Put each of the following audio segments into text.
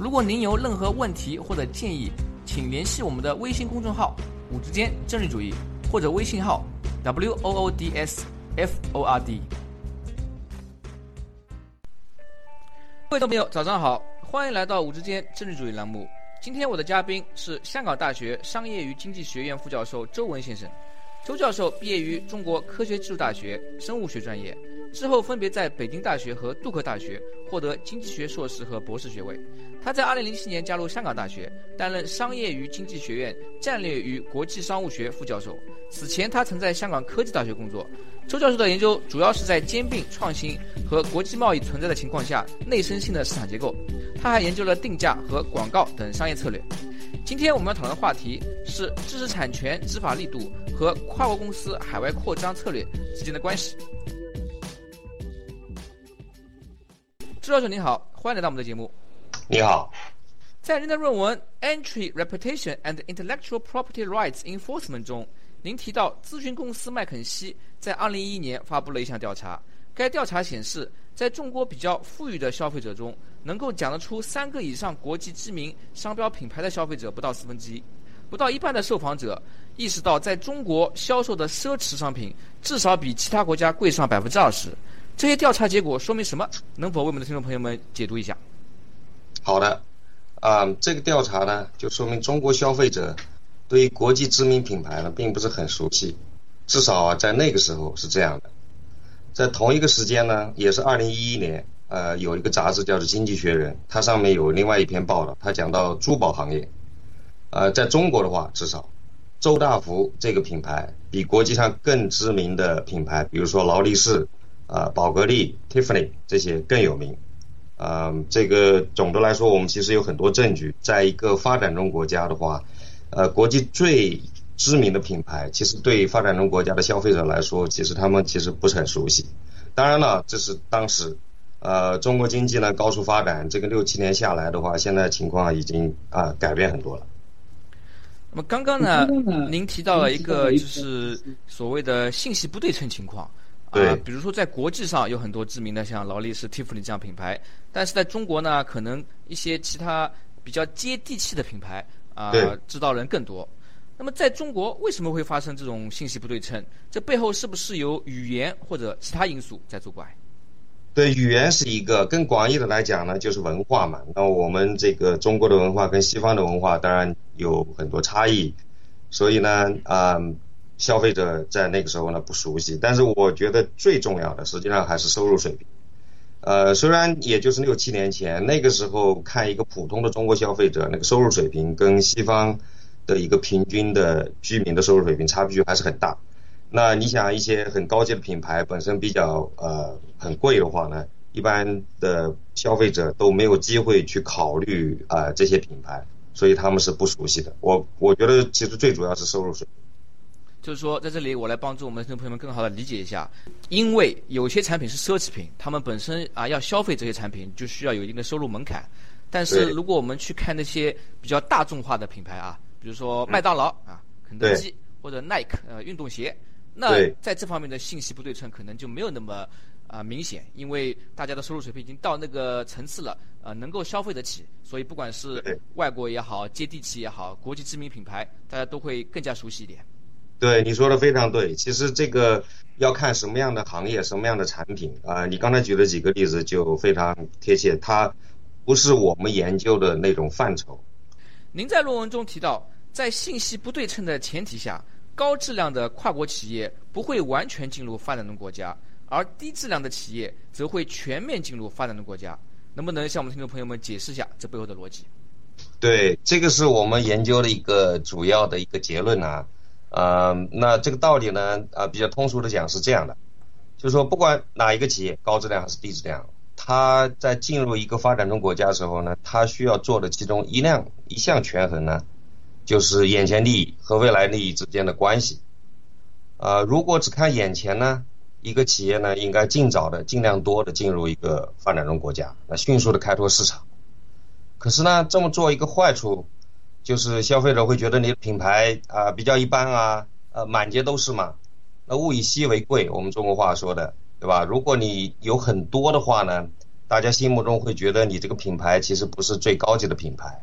如果您有任何问题或者建议，请联系我们的微信公众号“五之间政治主义”或者微信号 “w o o d s f o r d”。各位朋友，早上好，欢迎来到“五之间政治主义”栏目。今天我的嘉宾是香港大学商业与经济学院副教授周文先生。周教授毕业于中国科学技术大学生物学专业。之后分别在北京大学和杜克大学获得经济学硕士和博士学位。他在2007年加入香港大学，担任商业与经济学院战略与国际商务学副教授。此前，他曾在香港科技大学工作。周教授的研究主要是在兼并创新和国际贸易存在的情况下内生性的市场结构。他还研究了定价和广告等商业策略。今天我们要讨论的话题是知识产权执法力度和跨国公司海外扩张策略之间的关系。朱教授您好，欢迎来到我们的节目。你好，在您的论文《Entry Reputation and Intellectual Property Rights Enforcement》中，您提到咨询公司麦肯锡在2011年发布了一项调查。该调查显示，在中国比较富裕的消费者中，能够讲得出三个以上国际知名商标品牌的消费者不到四分之一。不到一半的受访者意识到，在中国销售的奢侈商品至少比其他国家贵上百分之二十。这些调查结果说明什么？能否为我们的听众朋友们解读一下？好的，啊，这个调查呢，就说明中国消费者对于国际知名品牌呢，并不是很熟悉，至少，在那个时候是这样的。在同一个时间呢，也是二零一一年，呃，有一个杂志叫做《经济学人》，它上面有另外一篇报道，它讲到珠宝行业，呃，在中国的话，至少周大福这个品牌比国际上更知名的品牌，比如说劳力士。啊，宝格丽、Tiffany 这些更有名。啊，这个总的来说，我们其实有很多证据，在一个发展中国家的话，呃，国际最知名的品牌，其实对发展中国家的消费者来说，其实他们其实不是很熟悉。当然了，这是当时，呃，中国经济呢高速发展，这个六七年下来的话，现在情况已经啊改变很多了。那么刚刚呢，您提到了一个就是所谓的信息不对称情况。啊，比如说在国际上有很多知名的像劳力士、Tiffany 这样品牌，但是在中国呢，可能一些其他比较接地气的品牌啊，知道人更多。那么在中国为什么会发生这种信息不对称？这背后是不是有语言或者其他因素在作怪？对，语言是一个，更广义的来讲呢，就是文化嘛。那我们这个中国的文化跟西方的文化当然有很多差异，所以呢，啊。消费者在那个时候呢不熟悉，但是我觉得最重要的实际上还是收入水平。呃，虽然也就是六七年前，那个时候看一个普通的中国消费者那个收入水平跟西方的一个平均的居民的收入水平差距还是很大。那你想一些很高级的品牌本身比较呃很贵的话呢，一般的消费者都没有机会去考虑啊这些品牌，所以他们是不熟悉的。我我觉得其实最主要是收入水平。就是说，在这里我来帮助我们的听众朋友们更好的理解一下，因为有些产品是奢侈品，他们本身啊要消费这些产品就需要有一定的收入门槛。但是如果我们去看那些比较大众化的品牌啊，比如说麦当劳啊、肯德基或者耐克呃运动鞋，那在这方面的信息不对称可能就没有那么啊明显，因为大家的收入水平已经到那个层次了，呃能够消费得起，所以不管是外国也好、接地气也好、国际知名品牌，大家都会更加熟悉一点。对你说的非常对，其实这个要看什么样的行业、什么样的产品啊。你刚才举的几个例子就非常贴切，它不是我们研究的那种范畴。您在论文中提到，在信息不对称的前提下，高质量的跨国企业不会完全进入发展中国家，而低质量的企业则会全面进入发展中国家。能不能向我们听众朋友们解释一下这背后的逻辑？对，这个是我们研究的一个主要的一个结论啊。呃，那这个道理呢，啊，比较通俗的讲是这样的，就是说不管哪一个企业高质量还是低质量，它在进入一个发展中国家的时候呢，它需要做的其中一辆一项权衡呢，就是眼前利益和未来利益之间的关系。啊，如果只看眼前呢，一个企业呢应该尽早的、尽量多的进入一个发展中国家，那迅速的开拓市场。可是呢，这么做一个坏处，就是消费者会觉得你的品牌啊比较一般啊，呃满街都是嘛。那物以稀为贵，我们中国话说的，对吧？如果你有很多的话呢，大家心目中会觉得你这个品牌其实不是最高级的品牌。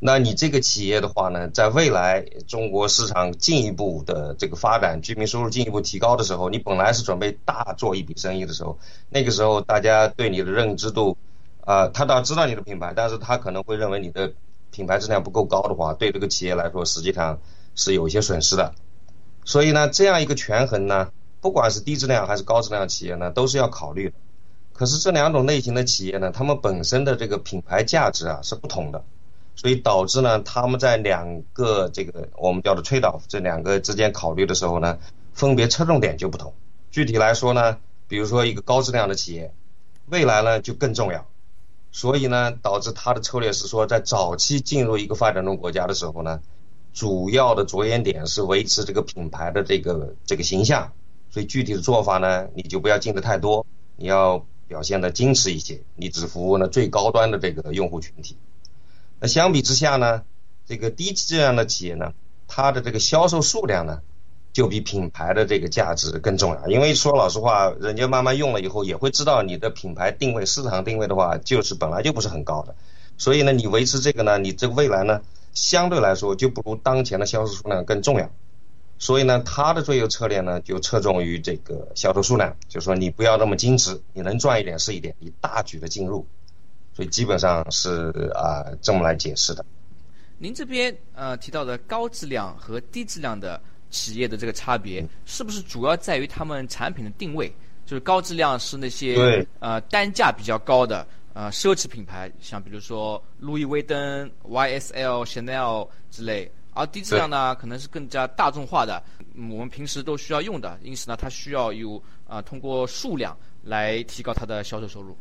那你这个企业的话呢，在未来中国市场进一步的这个发展，居民收入进一步提高的时候，你本来是准备大做一笔生意的时候，那个时候大家对你的认知度，啊，他倒知道你的品牌，但是他可能会认为你的品牌质量不够高的话，对这个企业来说实际上是有一些损失的。所以呢，这样一个权衡呢，不管是低质量还是高质量企业呢，都是要考虑的。可是这两种类型的企业呢，他们本身的这个品牌价值啊是不同的。所以导致呢，他们在两个这个我们叫做 trade off 这两个之间考虑的时候呢，分别侧重点就不同。具体来说呢，比如说一个高质量的企业，未来呢就更重要。所以呢，导致他的策略是说，在早期进入一个发展中国家的时候呢，主要的着眼点是维持这个品牌的这个这个形象。所以具体的做法呢，你就不要进的太多，你要表现的矜持一些，你只服务呢最高端的这个用户群体。那相比之下呢，这个低质量的企业呢，它的这个销售数量呢，就比品牌的这个价值更重要。因为说老实话，人家慢慢用了以后，也会知道你的品牌定位、市场定位的话，就是本来就不是很高的。所以呢，你维持这个呢，你这个未来呢，相对来说就不如当前的销售数量更重要。所以呢，它的最优策略呢，就侧重于这个销售数量，就是说你不要那么矜持，你能赚一点是一点，你大举的进入。所以基本上是啊这么来解释的。您这边呃提到的高质量和低质量的企业的这个差别，是不是主要在于他们产品的定位？就是高质量是那些呃单价比较高的呃奢侈品牌，像比如说路易威登、YSL、Chanel 之类；而低质量呢，可能是更加大众化的，我们平时都需要用的，因此呢，它需要有啊通过数量来提高它的销售收入。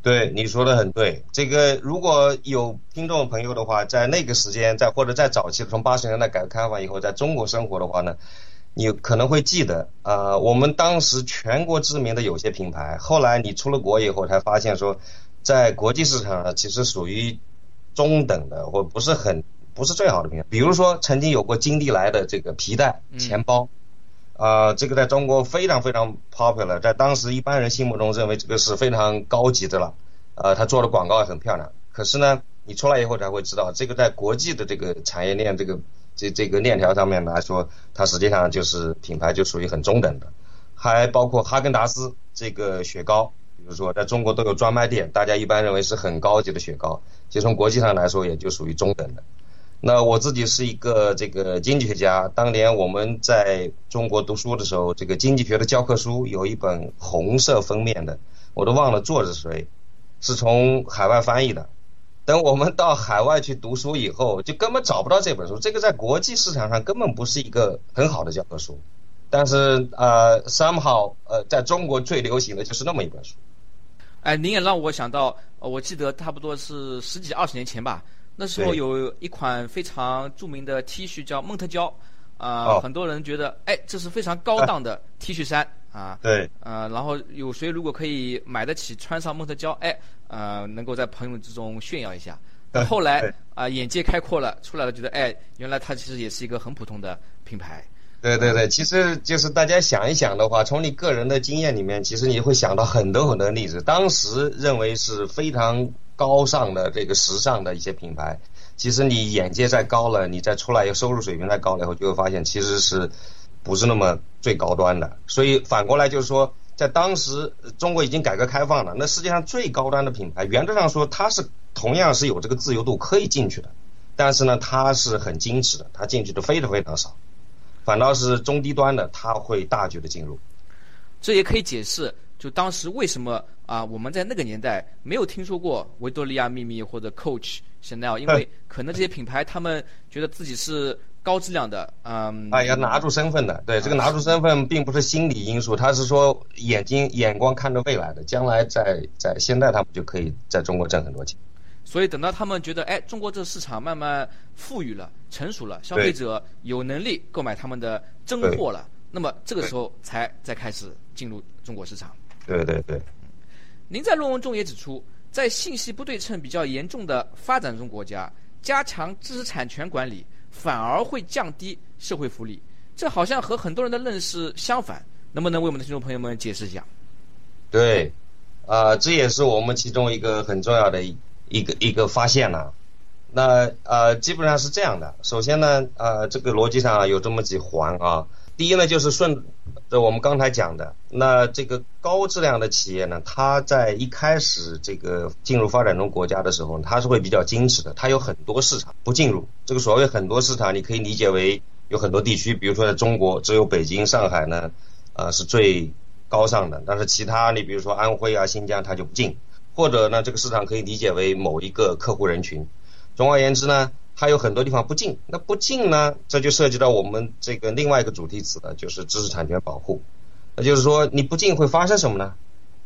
对，你说的很对。这个如果有听众朋友的话，在那个时间，在或者在早期，从八十年代改革开放以后，在中国生活的话呢，你可能会记得，呃，我们当时全国知名的有些品牌，后来你出了国以后才发现说，在国际市场上其实属于中等的或不是很不是最好的品牌。比如说曾经有过金利来的这个皮带、钱包。啊，这个在中国非常非常 popular，在当时一般人心目中认为这个是非常高级的了。呃，他做的广告也很漂亮。可是呢，你出来以后才会知道，这个在国际的这个产业链这个这这个链条上面来说，它实际上就是品牌就属于很中等的。还包括哈根达斯这个雪糕，比如说在中国都有专卖店，大家一般认为是很高级的雪糕，其实从国际上来说也就属于中等的。那我自己是一个这个经济学家，当年我们在中国读书的时候，这个经济学的教科书有一本红色封面的，我都忘了作者是谁，是从海外翻译的。等我们到海外去读书以后，就根本找不到这本书，这个在国际市场上根本不是一个很好的教科书。但是呃，somehow 呃，在中国最流行的就是那么一本书。哎，您也让我想到，我记得差不多是十几二十年前吧。那时候有一款非常著名的 T 恤叫梦特娇，啊，很多人觉得，哎，这是非常高档的 T 恤衫啊。对。呃，然后有谁如果可以买得起穿上梦特娇，哎，呃，能够在朋友之中炫耀一下。后来啊，眼界开阔了，出来了，觉得，哎，原来它其实也是一个很普通的品牌。对对对，其实就是大家想一想的话，从你个人的经验里面，其实你会想到很多很多例子，当时认为是非常。高尚的这个时尚的一些品牌，其实你眼界再高了，你再出来，收入水平再高了以后，就会发现其实是不是那么最高端的。所以反过来就是说，在当时中国已经改革开放了，那世界上最高端的品牌，原则上说它是同样是有这个自由度可以进去的，但是呢，它是很矜持的，它进去的非常非常少，反倒是中低端的，它会大举的进入。这也可以解释。就当时为什么啊？我们在那个年代没有听说过维多利亚秘密或者 Coach、Chanel，因为可能这些品牌他们觉得自己是高质量的，嗯，啊，要拿住身份的。对，这个拿住身份并不是心理因素，他是说眼睛眼光看着未来的，将来在在现在他们就可以在中国挣很多钱。所以等到他们觉得，哎，中国这个市场慢慢富裕了、成熟了，消费者有能力购买他们的真货了，那么这个时候才再开始进入中国市场。对对对。您在论文中也指出，在信息不对称比较严重的发展中国家，加强知识产权管理反而会降低社会福利，这好像和很多人的认识相反。能不能为我们的听众朋友们解释一下？对，啊，这也是我们其中一个很重要的。一个一个发现了，那呃基本上是这样的。首先呢，呃这个逻辑上有这么几环啊。第一呢，就是顺这我们刚才讲的，那这个高质量的企业呢，它在一开始这个进入发展中国家的时候，它是会比较矜持的，它有很多市场不进入。这个所谓很多市场，你可以理解为有很多地区，比如说在中国，只有北京、上海呢，呃是最高尚的，但是其他你比如说安徽啊、新疆，它就不进。或者呢，这个市场可以理解为某一个客户人群。总而言之呢，它有很多地方不进。那不进呢，这就涉及到我们这个另外一个主题词了，就是知识产权保护。那就是说，你不进会发生什么呢？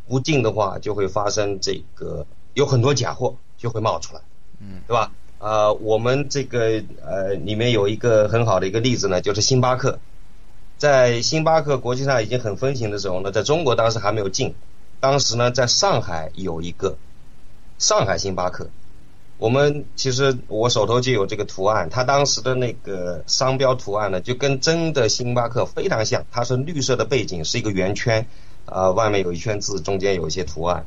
不进的话，就会发生这个有很多假货就会冒出来，嗯，对吧？呃，我们这个呃里面有一个很好的一个例子呢，就是星巴克。在星巴克国际上已经很风行的时候呢，在中国当时还没有进。当时呢，在上海有一个上海星巴克，我们其实我手头就有这个图案，它当时的那个商标图案呢，就跟真的星巴克非常像，它是绿色的背景，是一个圆圈，啊，外面有一圈字，中间有一些图案，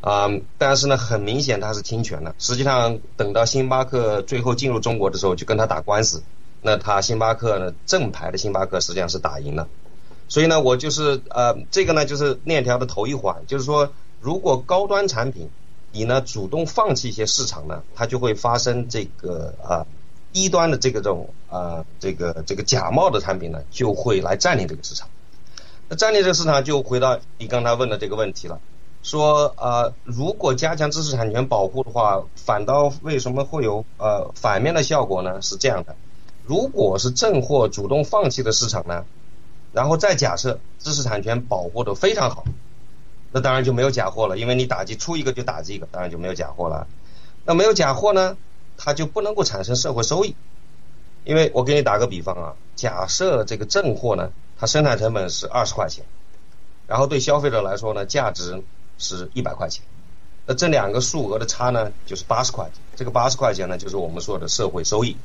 啊，但是呢，很明显它是侵权的。实际上，等到星巴克最后进入中国的时候，就跟他打官司，那他星巴克呢，正牌的星巴克实际上是打赢了。所以呢，我就是呃，这个呢就是链条的头一环，就是说，如果高端产品你呢主动放弃一些市场呢，它就会发生这个啊低端的这个这种啊这个这个假冒的产品呢就会来占领这个市场。那占领这个市场就回到你刚才问的这个问题了，说啊如果加强知识产权保护的话，反倒为什么会有呃反面的效果呢？是这样的，如果是正货主动放弃的市场呢？然后再假设知识产权保护的非常好，那当然就没有假货了，因为你打击出一个就打击一个，当然就没有假货了。那没有假货呢，它就不能够产生社会收益，因为我给你打个比方啊，假设这个正货呢，它生产成本是二十块钱，然后对消费者来说呢，价值是一百块钱，那这两个数额的差呢，就是八十块钱，这个八十块钱呢，就是我们说的社会收益。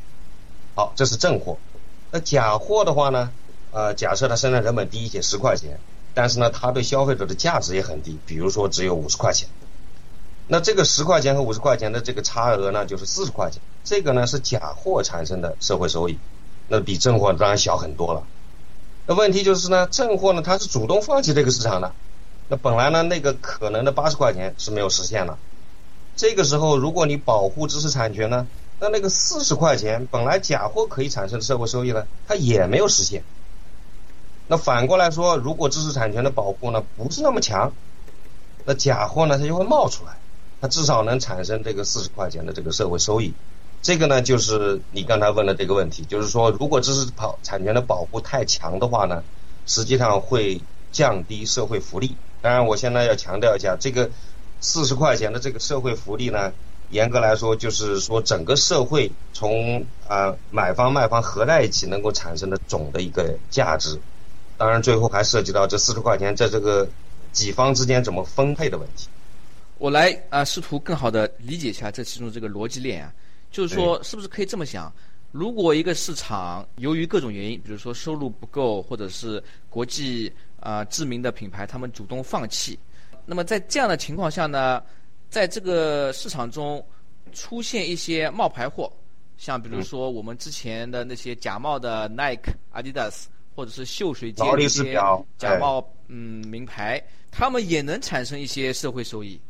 好，这是正货，那假货的话呢？呃，假设它生产成本低一些十块钱，但是呢，它对消费者的价值也很低，比如说只有五十块钱。那这个十块钱和五十块钱的这个差额呢，就是四十块钱。这个呢是假货产生的社会收益，那比正货当然小很多了。那问题就是呢，正货呢它是主动放弃这个市场的，那本来呢那个可能的八十块钱是没有实现了。这个时候如果你保护知识产权呢，那那个四十块钱本来假货可以产生的社会收益呢，它也没有实现。那反过来说，如果知识产权的保护呢不是那么强，那假货呢它就会冒出来，它至少能产生这个四十块钱的这个社会收益。这个呢就是你刚才问的这个问题，就是说如果知识保产权的保护太强的话呢，实际上会降低社会福利。当然，我现在要强调一下，这个四十块钱的这个社会福利呢，严格来说就是说整个社会从啊买方卖方合在一起能够产生的总的一个价值。当然，最后还涉及到这四十块钱在这个几方之间怎么分配的问题。我来啊，试图更好的理解一下这其中这个逻辑链啊，就是说，是不是可以这么想？如果一个市场由于各种原因，比如说收入不够，或者是国际啊知名的品牌他们主动放弃，那么在这样的情况下呢，在这个市场中出现一些冒牌货，像比如说我们之前的那些假冒的 Nike、Adidas。或者是秀水街一些假冒嗯名牌，他们也能产生一些社会收益。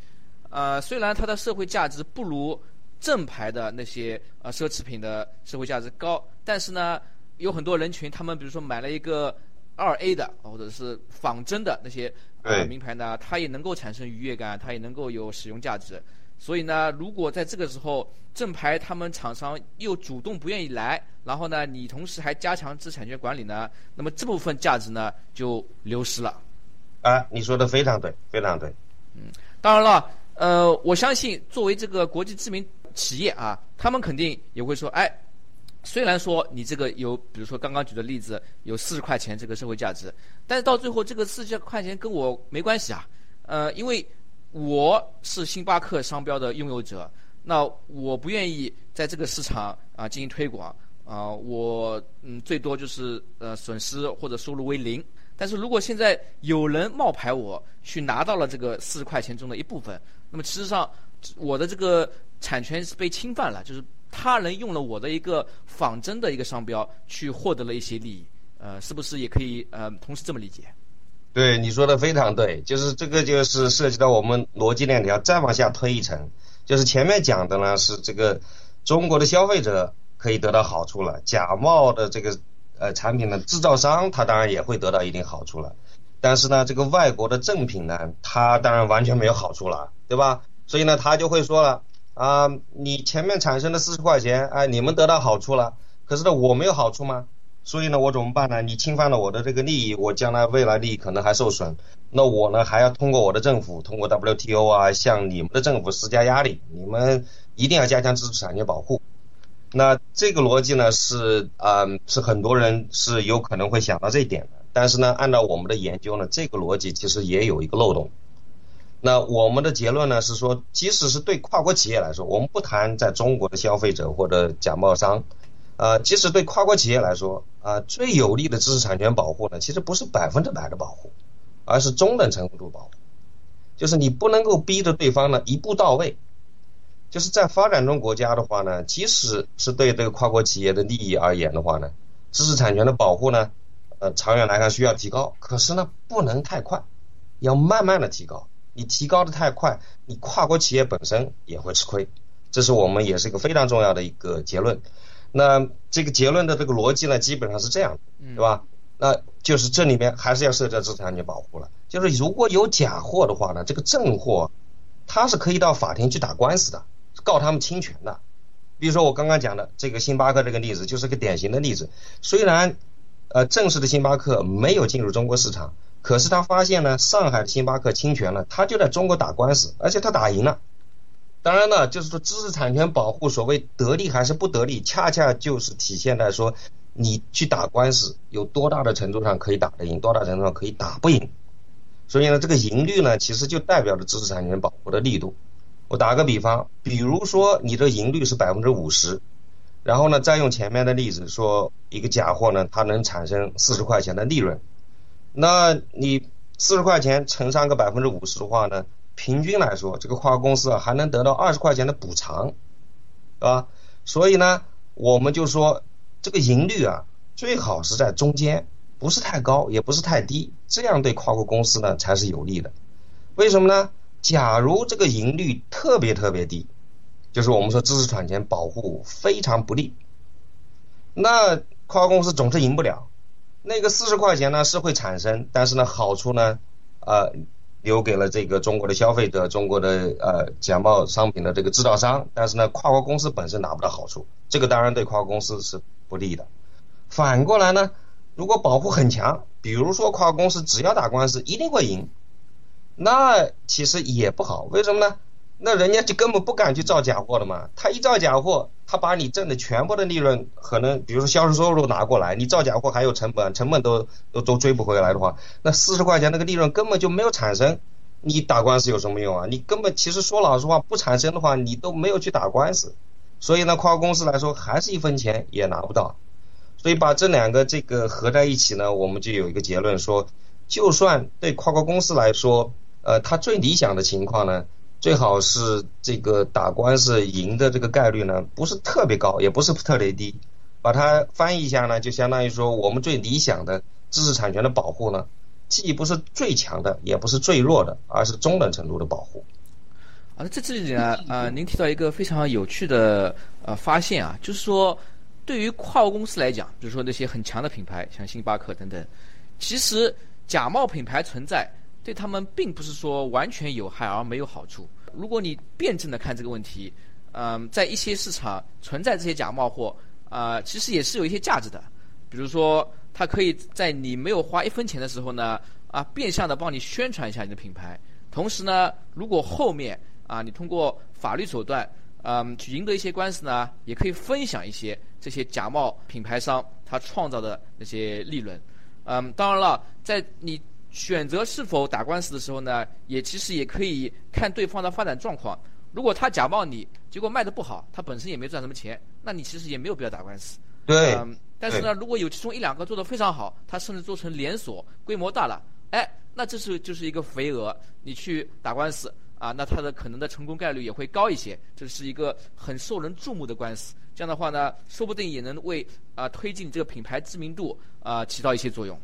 呃，虽然它的社会价值不如正牌的那些呃奢侈品的社会价值高，但是呢，有很多人群，他们比如说买了一个二 A 的或者是仿真的那些呃名牌呢，它也能够产生愉悦感，它也能够有使用价值。所以呢，如果在这个时候正牌他们厂商又主动不愿意来，然后呢，你同时还加强知识产权管理呢，那么这部分价值呢就流失了。啊，你说的非常对，非常对。嗯，当然了，呃，我相信作为这个国际知名企业啊，他们肯定也会说，哎，虽然说你这个有，比如说刚刚举的例子有四十块钱这个社会价值，但是到最后这个四十块钱跟我没关系啊，呃，因为。我是星巴克商标的拥有者，那我不愿意在这个市场啊进行推广啊，我嗯最多就是呃损失或者收入为零。但是如果现在有人冒牌我去拿到了这个四十块钱中的一部分，那么事实上我的这个产权是被侵犯了，就是他人用了我的一个仿真的一个商标去获得了一些利益，呃，是不是也可以呃同时这么理解？对你说的非常对，就是这个就是涉及到我们逻辑链条再往下推一层，就是前面讲的呢是这个中国的消费者可以得到好处了，假冒的这个呃产品的制造商他当然也会得到一定好处了，但是呢这个外国的正品呢他当然完全没有好处了，对吧？所以呢他就会说了啊你前面产生的四十块钱哎你们得到好处了，可是呢我没有好处吗？所以呢，我怎么办呢？你侵犯了我的这个利益，我将来未来利益可能还受损。那我呢，还要通过我的政府，通过 WTO 啊，向你们的政府施加压力，你们一定要加强知识产权保护。那这个逻辑呢，是嗯，是很多人是有可能会想到这一点的。但是呢，按照我们的研究呢，这个逻辑其实也有一个漏洞。那我们的结论呢是说，即使是对跨国企业来说，我们不谈在中国的消费者或者假冒商。呃，即使对跨国企业来说，啊，最有利的知识产权保护呢，其实不是百分之百的保护，而是中等程度保护。就是你不能够逼着对方呢一步到位。就是在发展中国家的话呢，即使是对这个跨国企业的利益而言的话呢，知识产权的保护呢，呃，长远来看需要提高，可是呢，不能太快，要慢慢的提高。你提高的太快，你跨国企业本身也会吃亏。这是我们也是一个非常重要的一个结论。那这个结论的这个逻辑呢，基本上是这样，对吧？那就是这里面还是要涉及到知识产权保护了。就是如果有假货的话呢，这个正货，它是可以到法庭去打官司的，告他们侵权的。比如说我刚刚讲的这个星巴克这个例子，就是个典型的例子。虽然呃正式的星巴克没有进入中国市场，可是他发现呢上海的星巴克侵权了，他就在中国打官司，而且他打赢了。当然呢，就是说知识产权保护，所谓得利还是不得利，恰恰就是体现在说你去打官司有多大的程度上可以打得赢，多大程度上可以打不赢。所以呢，这个赢率呢，其实就代表着知识产权保护的力度。我打个比方，比如说你的赢率是百分之五十，然后呢，再用前面的例子说，一个假货呢，它能产生四十块钱的利润，那你四十块钱乘上个百分之五十的话呢？平均来说，这个跨国公司啊还能得到二十块钱的补偿，是吧？所以呢，我们就说这个盈率啊最好是在中间，不是太高，也不是太低，这样对跨国公司呢才是有利的。为什么呢？假如这个盈率特别特别低，就是我们说知识产权保护非常不利，那跨国公司总是赢不了。那个四十块钱呢是会产生，但是呢好处呢，呃。留给了这个中国的消费者，中国的呃假冒商品的这个制造商，但是呢，跨国公司本身拿不到好处，这个当然对跨国公司是不利的。反过来呢，如果保护很强，比如说跨国公司只要打官司一定会赢，那其实也不好。为什么呢？那人家就根本不敢去造假货了嘛。他一造假货，他把你挣的全部的利润，可能比如说销售收入拿过来，你造假货还有成本，成本都都都追不回来的话，那四十块钱那个利润根本就没有产生。你打官司有什么用啊？你根本其实说老实话，不产生的话，你都没有去打官司。所以呢，跨国公司来说，还是一分钱也拿不到。所以把这两个这个合在一起呢，我们就有一个结论说，就算对跨国公司来说，呃，它最理想的情况呢。最好是这个打官司赢的这个概率呢，不是特别高，也不是特别低。把它翻译一下呢，就相当于说，我们最理想的知识产权的保护呢，既不是最强的，也不是最弱的，而是中等程度的保护。啊，在这里呢，啊，您提到一个非常有趣的呃发现啊，就是说，对于跨国公司来讲，比如说那些很强的品牌，像星巴克等等，其实假冒品牌存在。对他们并不是说完全有害而没有好处，如果你辩证的看这个问题，嗯，在一些市场存在这些假冒货，啊，其实也是有一些价值的。比如说，它可以在你没有花一分钱的时候呢，啊，变相的帮你宣传一下你的品牌。同时呢，如果后面啊，你通过法律手段，嗯，去赢得一些官司呢，也可以分享一些这些假冒品牌商他创造的那些利润。嗯，当然了，在你选择是否打官司的时候呢，也其实也可以看对方的发展状况。如果他假冒你，结果卖的不好，他本身也没赚什么钱，那你其实也没有必要打官司。对。嗯，但是呢，如果有其中一两个做的非常好，他甚至做成连锁，规模大了，哎，那这是就是一个肥鹅，你去打官司啊，那他的可能的成功概率也会高一些。这是一个很受人注目的官司，这样的话呢，说不定也能为啊推进这个品牌知名度啊起到一些作用。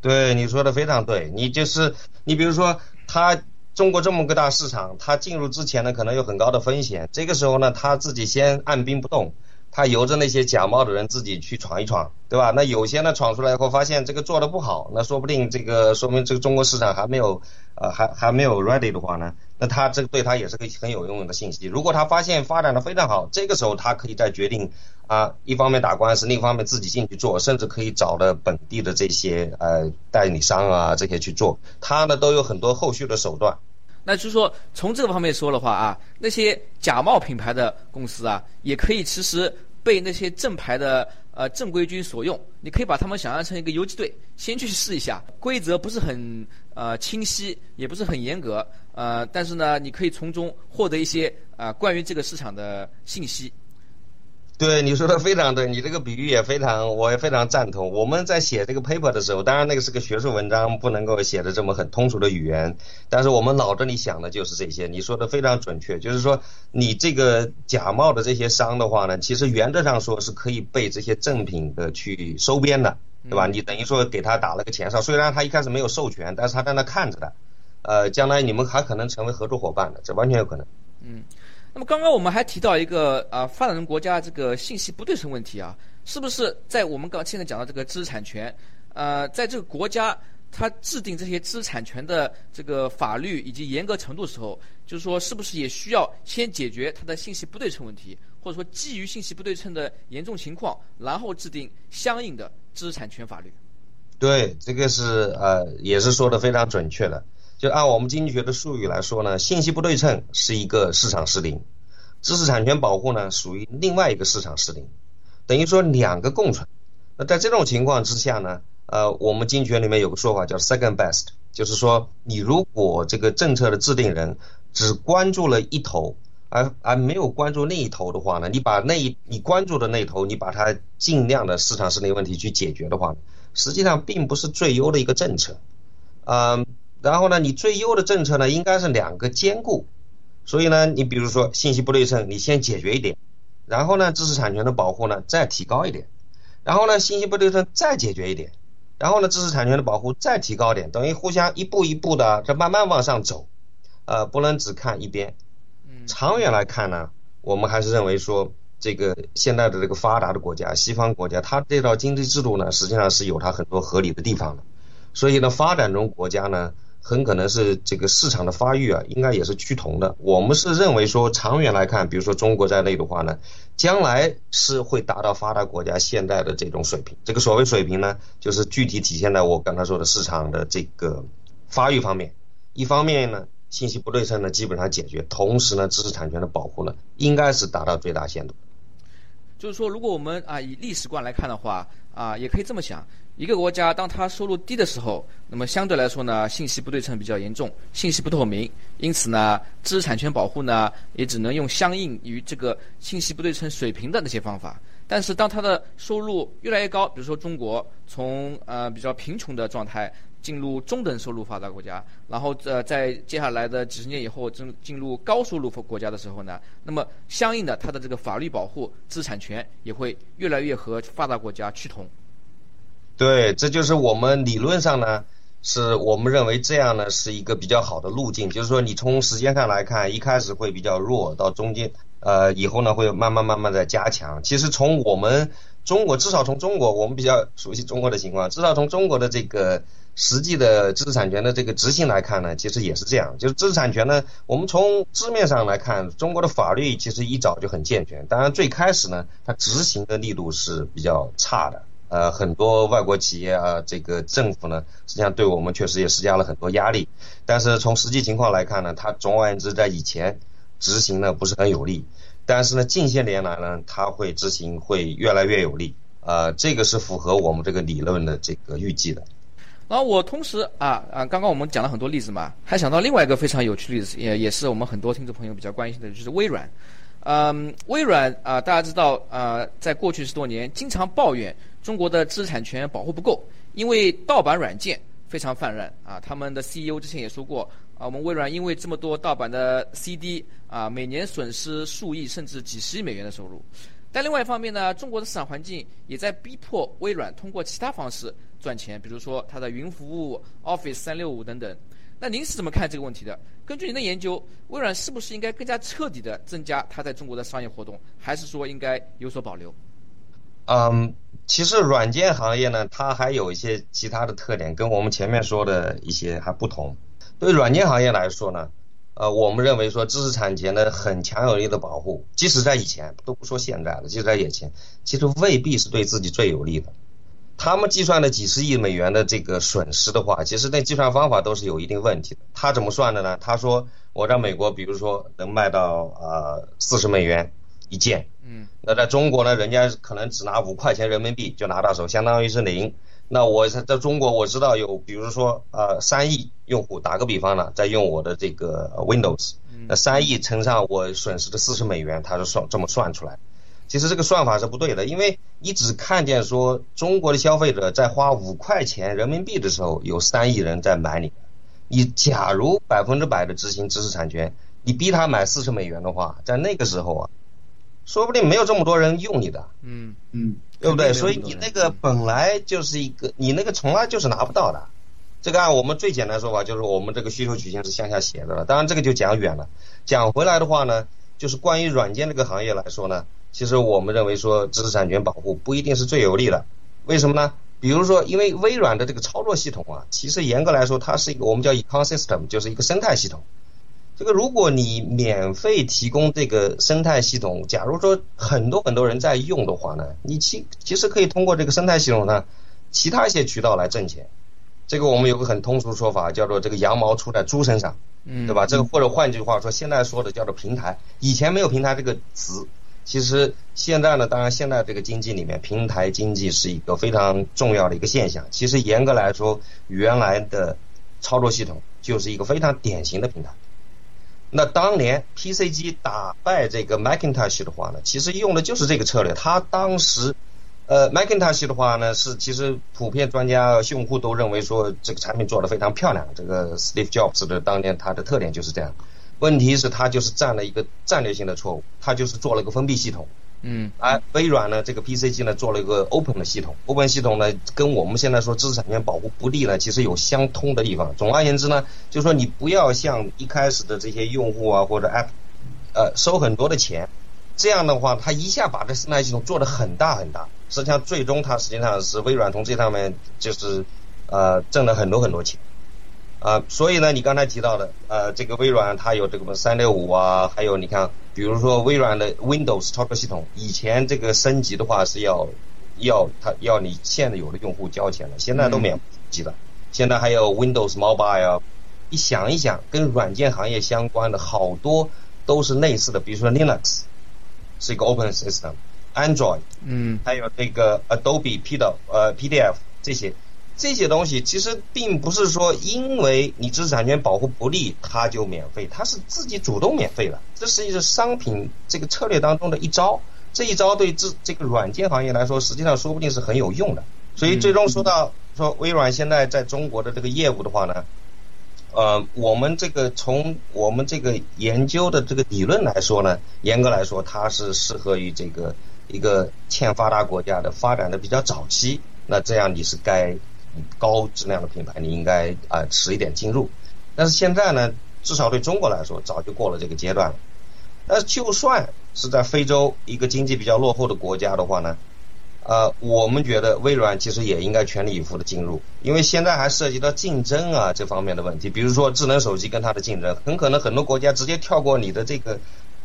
对，你说的非常对。你就是你，比如说他中国这么个大市场，他进入之前呢，可能有很高的风险。这个时候呢，他自己先按兵不动，他由着那些假冒的人自己去闯一闯，对吧？那有些呢闯出来以后发现这个做的不好，那说不定这个说明这个中国市场还没有呃还还没有 ready 的话呢，那他这个对他也是个很有用的信息。如果他发现发展的非常好，这个时候他可以再决定。啊，一方面打官司，另一方面自己进去做，甚至可以找的本地的这些呃代理商啊这些去做，他呢都有很多后续的手段。那就是说，从这个方面说的话啊，那些假冒品牌的公司啊，也可以其实被那些正牌的呃正规军所用。你可以把他们想象成一个游击队，先去试一下，规则不是很呃清晰，也不是很严格，呃，但是呢，你可以从中获得一些啊关于这个市场的信息。对你说的非常对，你这个比喻也非常，我也非常赞同。我们在写这个 paper 的时候，当然那个是个学术文章，不能够写的这么很通俗的语言，但是我们脑子里想的就是这些。你说的非常准确，就是说你这个假冒的这些商的话呢，其实原则上说是可以被这些正品的去收编的，对吧？你等于说给他打了个钱上，虽然他一开始没有授权，但是他在那看着的，呃，将来你们还可能成为合作伙伴的，这完全有可能。嗯。那么刚刚我们还提到一个啊，发展中国家这个信息不对称问题啊，是不是在我们刚现在讲到这个知识产权，呃，在这个国家它制定这些知识产权的这个法律以及严格程度的时候，就是说是不是也需要先解决它的信息不对称问题，或者说基于信息不对称的严重情况，然后制定相应的知识产权法律？对，这个是呃，也是说的非常准确的。就按我们经济学的术语来说呢，信息不对称是一个市场失灵，知识产权保护呢属于另外一个市场失灵，等于说两个共存。那在这种情况之下呢，呃，我们经济学里面有个说法叫 second best，就是说你如果这个政策的制定人只关注了一头，而而没有关注那一头的话呢，你把那一你关注的那头，你把它尽量的市场失灵问题去解决的话，实际上并不是最优的一个政策，嗯。然后呢，你最优的政策呢，应该是两个兼顾。所以呢，你比如说信息不对称，你先解决一点，然后呢，知识产权的保护呢再提高一点，然后呢，信息不对称再解决一点，然后呢，知识产权的保护再提高点，等于互相一步一步的这慢慢往上走，呃，不能只看一边。长远来看呢，我们还是认为说，这个现在的这个发达的国家，西方国家，它这套经济制度呢，实际上是有它很多合理的地方的。所以呢，发展中国家呢。很可能是这个市场的发育啊，应该也是趋同的。我们是认为说，长远来看，比如说中国在内的话呢，将来是会达到发达国家现在的这种水平。这个所谓水平呢，就是具体体现在我刚才说的市场的这个发育方面。一方面呢，信息不对称呢基本上解决，同时呢，知识产权的保护呢，应该是达到最大限度。就是说，如果我们啊以历史观来看的话，啊也可以这么想：一个国家当它收入低的时候，那么相对来说呢，信息不对称比较严重，信息不透明，因此呢，知识产权保护呢也只能用相应于这个信息不对称水平的那些方法。但是当它的收入越来越高，比如说中国从呃比较贫穷的状态。进入中等收入发达国家，然后呃，在接下来的几十年以后进进入高收入国家的时候呢，那么相应的它的这个法律保护资产权也会越来越和发达国家趋同。对，这就是我们理论上呢，是我们认为这样呢是一个比较好的路径，就是说你从时间上来看，一开始会比较弱，到中间呃以后呢会慢慢慢慢的加强。其实从我们中国，至少从中国，我们比较熟悉中国的情况，至少从中国的这个。实际的知识产权的这个执行来看呢，其实也是这样。就是知识产权呢，我们从字面上来看，中国的法律其实一早就很健全。当然最开始呢，它执行的力度是比较差的。呃，很多外国企业啊，这个政府呢，实际上对我们确实也施加了很多压力。但是从实际情况来看呢，它总而言之在以前执行呢不是很有利。但是呢，近些年来呢，它会执行会越来越有利。呃，这个是符合我们这个理论的这个预计的。然后我同时啊啊，刚刚我们讲了很多例子嘛，还想到另外一个非常有趣的例子，也也是我们很多听众朋友比较关心的，就是微软。嗯，微软啊，大家知道啊，在过去十多年经常抱怨中国的知识产权保护不够，因为盗版软件非常泛滥啊。他们的 CEO 之前也说过啊，我们微软因为这么多盗版的 CD 啊，每年损失数亿甚至几十亿美元的收入。但另外一方面呢，中国的市场环境也在逼迫微软通过其他方式赚钱，比如说它的云服务 Office 三六五等等。那您是怎么看这个问题的？根据您的研究，微软是不是应该更加彻底的增加它在中国的商业活动，还是说应该有所保留？嗯，其实软件行业呢，它还有一些其他的特点，跟我们前面说的一些还不同。对软件行业来说呢，呃，我们认为说知识产权的很强有力的保护，即使在以前都不说现在了，即使在以前，其实未必是对自己最有利的。他们计算的几十亿美元的这个损失的话，其实那计算方法都是有一定问题的。他怎么算的呢？他说我在美国，比如说能卖到呃四十美元一件，嗯，那在中国呢，人家可能只拿五块钱人民币就拿到手，相当于是零。那我在在中国我知道有，比如说呃三亿用户，打个比方呢，在用我的这个 Windows，那三亿乘上我损失的四十美元，它是算这么算出来。其实这个算法是不对的，因为你只看见说中国的消费者在花五块钱人民币的时候，有三亿人在买你。你假如百分之百的执行知识产权，你逼他买四十美元的话，在那个时候啊，说不定没有这么多人用你的。嗯嗯，对不对？所以你那个本来就是一个，你那个从来就是拿不到的。这个按我们最简单说法，就是我们这个需求曲线是向下斜的了。当然这个就讲远了。讲回来的话呢，就是关于软件这个行业来说呢。其实我们认为说知识产权保护不一定是最有利的，为什么呢？比如说，因为微软的这个操作系统啊，其实严格来说它是一个我们叫 ecosystem，就是一个生态系统。这个如果你免费提供这个生态系统，假如说很多很多人在用的话呢，你其其实可以通过这个生态系统呢，其他一些渠道来挣钱。这个我们有个很通俗的说法，叫做这个羊毛出在猪身上，嗯，对吧？这个或者换句话说，现在说的叫做平台，以前没有平台这个词。其实现在呢，当然现在这个经济里面，平台经济是一个非常重要的一个现象。其实严格来说，原来的操作系统就是一个非常典型的平台。那当年 PC 机打败这个 Macintosh 的话呢，其实用的就是这个策略。他当时，呃，Macintosh 的话呢，是其实普遍专家用户都认为说这个产品做的非常漂亮。这个 Steve Jobs 的当年他的特点就是这样。问题是，他就是占了一个战略性的错误，他就是做了个封闭系统。嗯。而微软呢，这个 PC 机呢，做了一个 open 的系统。open 系统呢，跟我们现在说知识产权保护不利呢，其实有相通的地方。总而言之呢，就是说你不要像一开始的这些用户啊或者 app，呃，收很多的钱，这样的话，它一下把这生态系统做得很大很大。实际上，最终它实际上是微软从这上面就是呃挣了很多很多钱。啊，所以呢，你刚才提到的，呃，这个微软它有这个三六五啊，还有你看，比如说微软的 Windows 操作系统，以前这个升级的话是要要它要你现有的用户交钱的，现在都免级了。现在还有 Windows Mobile，你想一想，跟软件行业相关的好多都是类似的，比如说 Linux 是一个 Open System，Android，嗯，还有这个 Adobe PDF 呃 PDF 这些。这些东西其实并不是说因为你知识产权保护不利，它就免费，它是自己主动免费的。这实际是商品这个策略当中的一招，这一招对这这个软件行业来说，实际上说不定是很有用的。所以最终说到说微软现在在中国的这个业务的话呢，呃，我们这个从我们这个研究的这个理论来说呢，严格来说它是适合于这个一个欠发达国家的发展的比较早期，那这样你是该。高质量的品牌，你应该啊迟一点进入。但是现在呢，至少对中国来说，早就过了这个阶段了。但是就算是在非洲一个经济比较落后的国家的话呢，呃，我们觉得微软其实也应该全力以赴的进入，因为现在还涉及到竞争啊这方面的问题，比如说智能手机跟它的竞争，很可能很多国家直接跳过你的这个，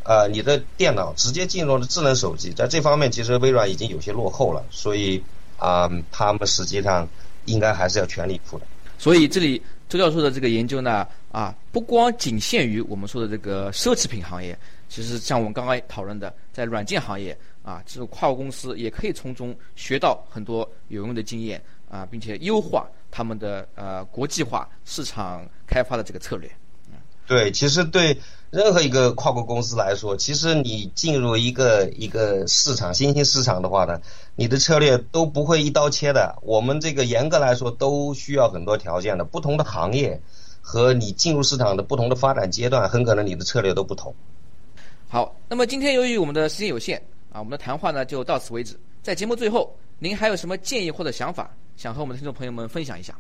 呃，你的电脑，直接进入了智能手机，在这方面其实微软已经有些落后了，所以啊，他们实际上应该还是要全力以赴的。所以这里周教授的这个研究呢，啊，不光仅限于我们说的这个奢侈品行业，其实像我们刚刚讨论的，在软件行业。啊，这种跨国公司也可以从中学到很多有用的经验啊，并且优化他们的呃国际化市场开发的这个策略。对，其实对任何一个跨国公司来说，其实你进入一个一个市场新兴市场的话呢，你的策略都不会一刀切的。我们这个严格来说都需要很多条件的，不同的行业和你进入市场的不同的发展阶段，很可能你的策略都不同。好，那么今天由于我们的时间有限。啊，我们的谈话呢就到此为止。在节目最后，您还有什么建议或者想法，想和我们的听众朋友们分享一下？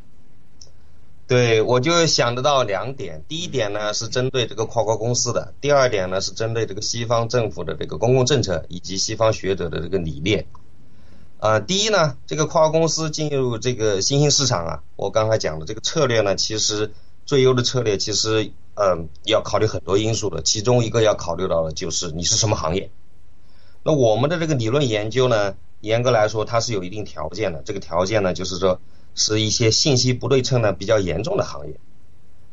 对，我就想得到两点。第一点呢是针对这个跨国公司的，第二点呢是针对这个西方政府的这个公共政策以及西方学者的这个理念。啊，第一呢，这个跨国公司进入这个新兴市场啊，我刚才讲的这个策略呢，其实最优的策略其实嗯要考虑很多因素的，其中一个要考虑到的就是你是什么行业。那我们的这个理论研究呢，严格来说它是有一定条件的。这个条件呢，就是说是一些信息不对称呢比较严重的行业。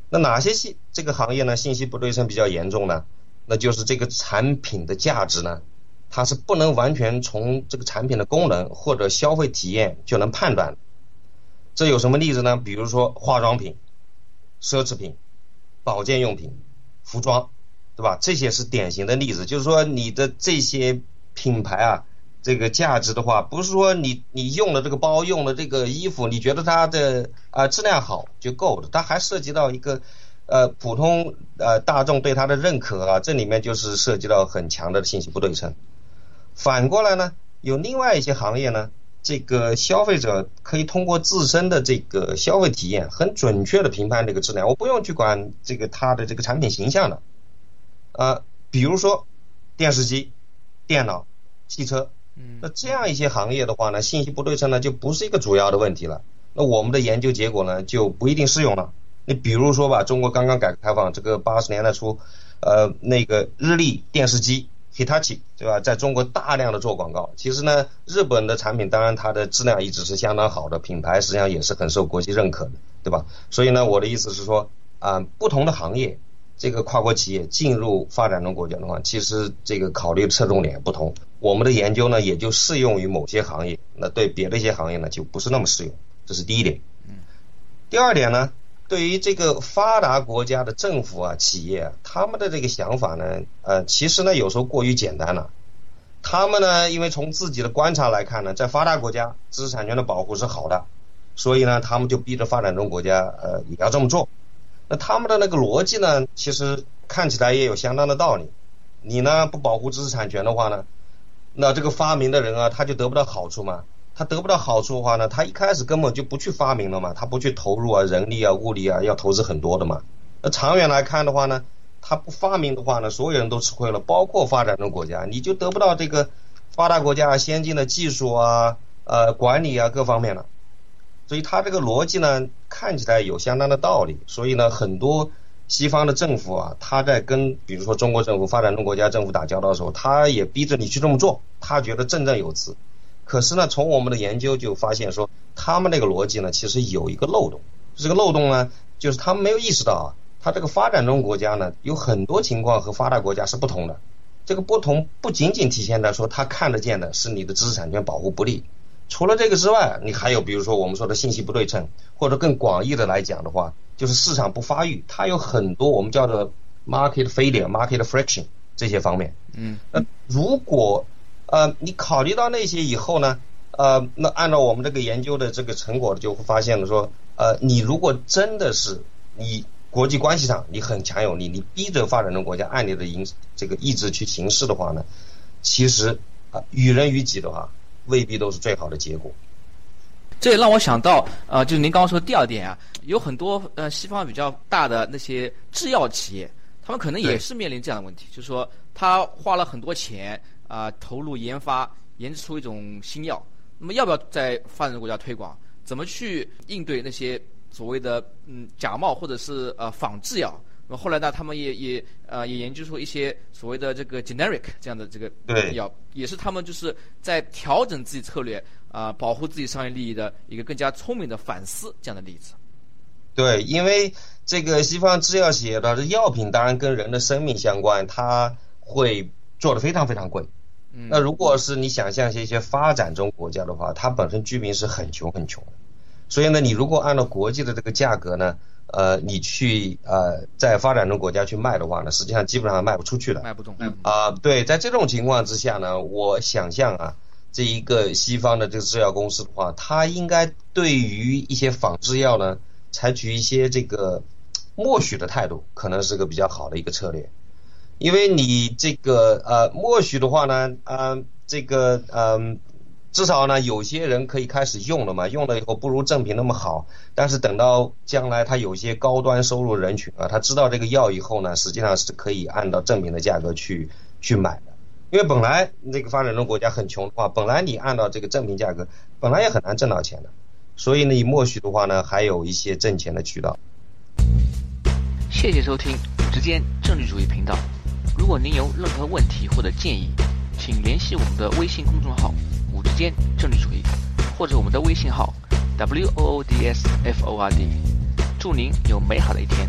那哪些信这个行业呢？信息不对称比较严重呢？那就是这个产品的价值呢，它是不能完全从这个产品的功能或者消费体验就能判断。这有什么例子呢？比如说化妆品、奢侈品、保健用品、服装，对吧？这些是典型的例子。就是说你的这些。品牌啊，这个价值的话，不是说你你用了这个包，用了这个衣服，你觉得它的啊质量好就够了，它还涉及到一个呃普通呃大众对它的认可啊，这里面就是涉及到很强的信息不对称。反过来呢，有另外一些行业呢，这个消费者可以通过自身的这个消费体验，很准确的评判这个质量，我不用去管这个它的这个产品形象的，啊，比如说电视机。电脑、汽车，那这样一些行业的话呢，信息不对称呢就不是一个主要的问题了。那我们的研究结果呢就不一定适用了。你比如说吧，中国刚刚改革开放，这个八十年代初，呃，那个日立电视机 Hitachi 对吧，在中国大量的做广告。其实呢，日本的产品当然它的质量一直是相当好的，品牌实际上也是很受国际认可的，对吧？所以呢，我的意思是说啊，不同的行业。这个跨国企业进入发展中国家的话，其实这个考虑侧重点不同。我们的研究呢，也就适用于某些行业，那对别的一些行业呢，就不是那么适用。这是第一点。嗯。第二点呢，对于这个发达国家的政府啊、企业，他们的这个想法呢，呃，其实呢，有时候过于简单了。他们呢，因为从自己的观察来看呢，在发达国家，知识产权的保护是好的，所以呢，他们就逼着发展中国家，呃，也要这么做。那他们的那个逻辑呢，其实看起来也有相当的道理。你呢不保护知识产权的话呢，那这个发明的人啊，他就得不到好处嘛。他得不到好处的话呢，他一开始根本就不去发明了嘛，他不去投入啊，人力啊、物力啊，要投资很多的嘛。那长远来看的话呢，他不发明的话呢，所有人都吃亏了，包括发展中国家，你就得不到这个发达国家先进的技术啊、呃管理啊各方面了。所以他这个逻辑呢，看起来有相当的道理。所以呢，很多西方的政府啊，他在跟比如说中国政府、发展中国家政府打交道的时候，他也逼着你去这么做，他觉得振振有词。可是呢，从我们的研究就发现说，他们那个逻辑呢，其实有一个漏洞。这个漏洞呢，就是他们没有意识到啊，他这个发展中国家呢，有很多情况和发达国家是不同的。这个不同不仅仅体现在说他看得见的是你的知识产权保护不力。除了这个之外，你还有比如说我们说的信息不对称，或者更广义的来讲的话，就是市场不发育，它有很多我们叫做 market failure、market friction 这些方面。嗯，那如果呃你考虑到那些以后呢，呃，那按照我们这个研究的这个成果，就会发现了说，呃，你如果真的是你国际关系上你很强有力，你逼着发展中国家按你的意这个意志去行事的话呢，其实啊与人与己的话。未必都是最好的结果。这也让我想到，呃，就是您刚刚说的第二点啊，有很多呃西方比较大的那些制药企业，他们可能也是面临这样的问题，就是说他花了很多钱啊，投入研发，研制出一种新药，那么要不要在发展中国家推广？怎么去应对那些所谓的嗯假冒或者是呃仿制药？那么后来呢，他们也也呃也研究出一些所谓的这个 generic 这样的这个药，也是他们就是在调整自己策略啊，保护自己商业利益的一个更加聪明的反思这样的例子。对，因为这个西方制药企业它的药品当然跟人的生命相关，它会做的非常非常贵。那如果是你想象一些发展中国家的话，它本身居民是很穷很穷的，所以呢，你如果按照国际的这个价格呢，呃，你去呃在发展中国家去卖的话呢，实际上基本上卖不出去的。卖不动。啊，对，在这种情况之下呢，我想象啊，这一个西方的这个制药公司的话，它应该对于一些仿制药呢。采取一些这个默许的态度，可能是个比较好的一个策略，因为你这个呃默许的话呢，呃这个嗯至少呢有些人可以开始用了嘛，用了以后不如正品那么好，但是等到将来他有些高端收入人群啊，他知道这个药以后呢，实际上是可以按照正品的价格去去买，因为本来那个发展中国家很穷的话，本来你按照这个正品价格，本来也很难挣到钱的。所以呢，你默许的话呢，还有一些挣钱的渠道。谢谢收听五之间政治主义频道。如果您有任何问题或者建议，请联系我们的微信公众号“五之间政治主义”，或者我们的微信号 “w o o d s f o r d”。祝您有美好的一天。